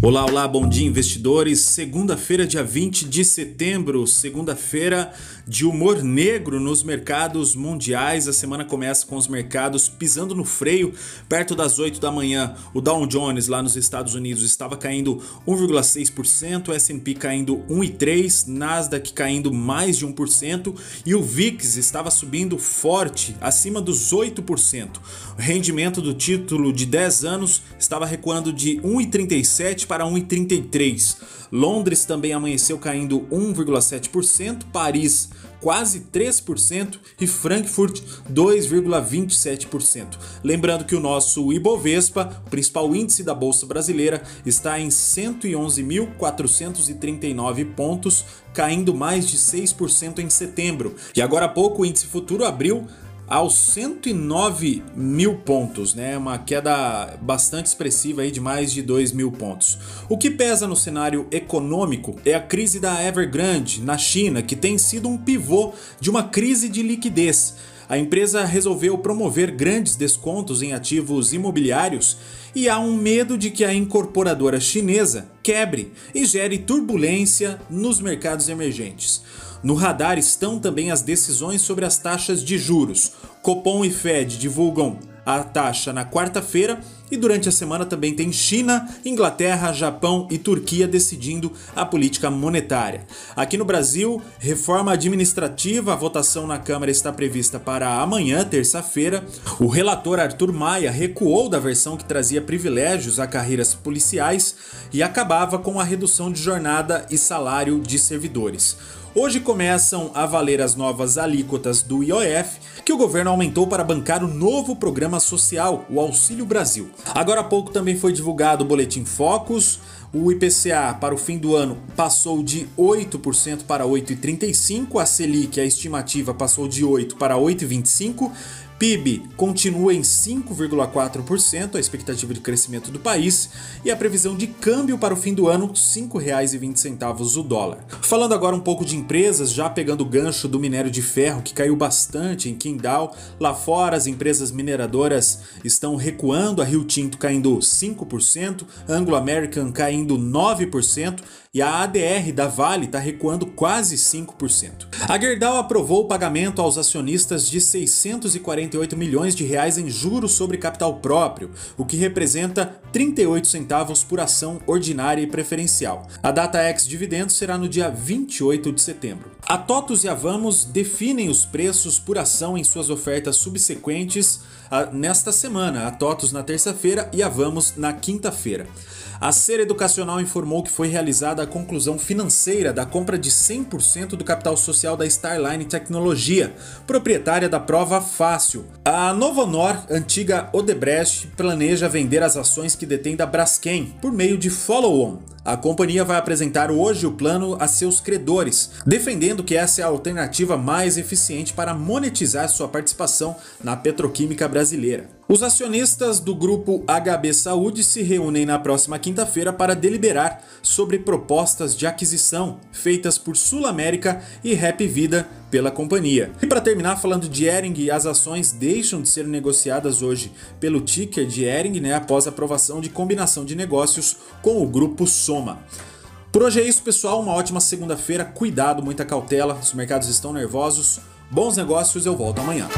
Olá, olá, bom dia investidores. Segunda-feira, dia 20 de setembro, segunda-feira de humor negro nos mercados mundiais. A semana começa com os mercados pisando no freio perto das 8 da manhã. O Dow Jones lá nos Estados Unidos estava caindo 1,6%, o S&P caindo 1,3%, Nasdaq caindo mais de 1% e o VIX estava subindo forte, acima dos 8%. O rendimento do título de 10 anos estava recuando de 1,37 para 1,33. Londres também amanheceu caindo 1,7%, Paris quase 3% e Frankfurt 2,27%. Lembrando que o nosso Ibovespa, o principal índice da bolsa brasileira, está em 111.439 pontos, caindo mais de 6% em setembro. E agora há pouco o índice futuro abriu aos 109 mil pontos, né? Uma queda bastante expressiva aí de mais de 2 mil pontos. O que pesa no cenário econômico é a crise da Evergrande na China, que tem sido um pivô de uma crise de liquidez. A empresa resolveu promover grandes descontos em ativos imobiliários e há um medo de que a incorporadora chinesa quebre e gere turbulência nos mercados emergentes. No radar estão também as decisões sobre as taxas de juros. Copom e Fed divulgam a taxa na quarta-feira e durante a semana também tem China, Inglaterra, Japão e Turquia decidindo a política monetária. Aqui no Brasil, reforma administrativa, a votação na Câmara está prevista para amanhã, terça-feira. O relator Arthur Maia recuou da versão que trazia privilégios a carreiras policiais e acabava com a redução de jornada e salário de servidores. Hoje começam a valer as novas alíquotas do IOF, que o governo aumentou para bancar o novo programa social, o Auxílio Brasil. Agora há pouco também foi divulgado o Boletim Focus. O IPCA para o fim do ano passou de 8% para 8,35%, a Selic, a estimativa, passou de 8% para 8,25%. PIB continua em 5,4%, a expectativa de crescimento do país, e a previsão de câmbio para o fim do ano, R$ 5,20 o dólar. Falando agora um pouco de empresas, já pegando o gancho do minério de ferro, que caiu bastante em Qingdao, lá fora as empresas mineradoras estão recuando, a Rio Tinto caindo 5%, Anglo American caindo 9%, e a ADR da Vale está recuando quase 5%. A Gerdau aprovou o pagamento aos acionistas de 648 milhões de reais em juros sobre capital próprio, o que representa 38 centavos por ação ordinária e preferencial. A data ex dividendo será no dia 28 de setembro. A TOTUS e a Vamos definem os preços por ação em suas ofertas subsequentes nesta semana, a TOTUS na terça-feira e a Vamos na quinta-feira. A Ser Educacional informou que foi realizada a conclusão financeira da compra de 100% do capital social da Starline Tecnologia, proprietária da Prova Fácil. A Novo Honor, antiga Odebrecht, planeja vender as ações que detém da Braskem por meio de follow-on. A companhia vai apresentar hoje o plano a seus credores, defendendo que essa é a alternativa mais eficiente para monetizar sua participação na petroquímica brasileira. Os acionistas do grupo HB Saúde se reúnem na próxima quinta-feira para deliberar sobre propostas de aquisição feitas por Sul América e Rap Vida pela companhia. E para terminar falando de Ering, as ações deixam de ser negociadas hoje pelo ticker de Ering, né, após a aprovação de combinação de negócios com o grupo Soma. Por hoje é isso, pessoal. Uma ótima segunda-feira. Cuidado, muita cautela. Os mercados estão nervosos. Bons negócios, eu volto amanhã.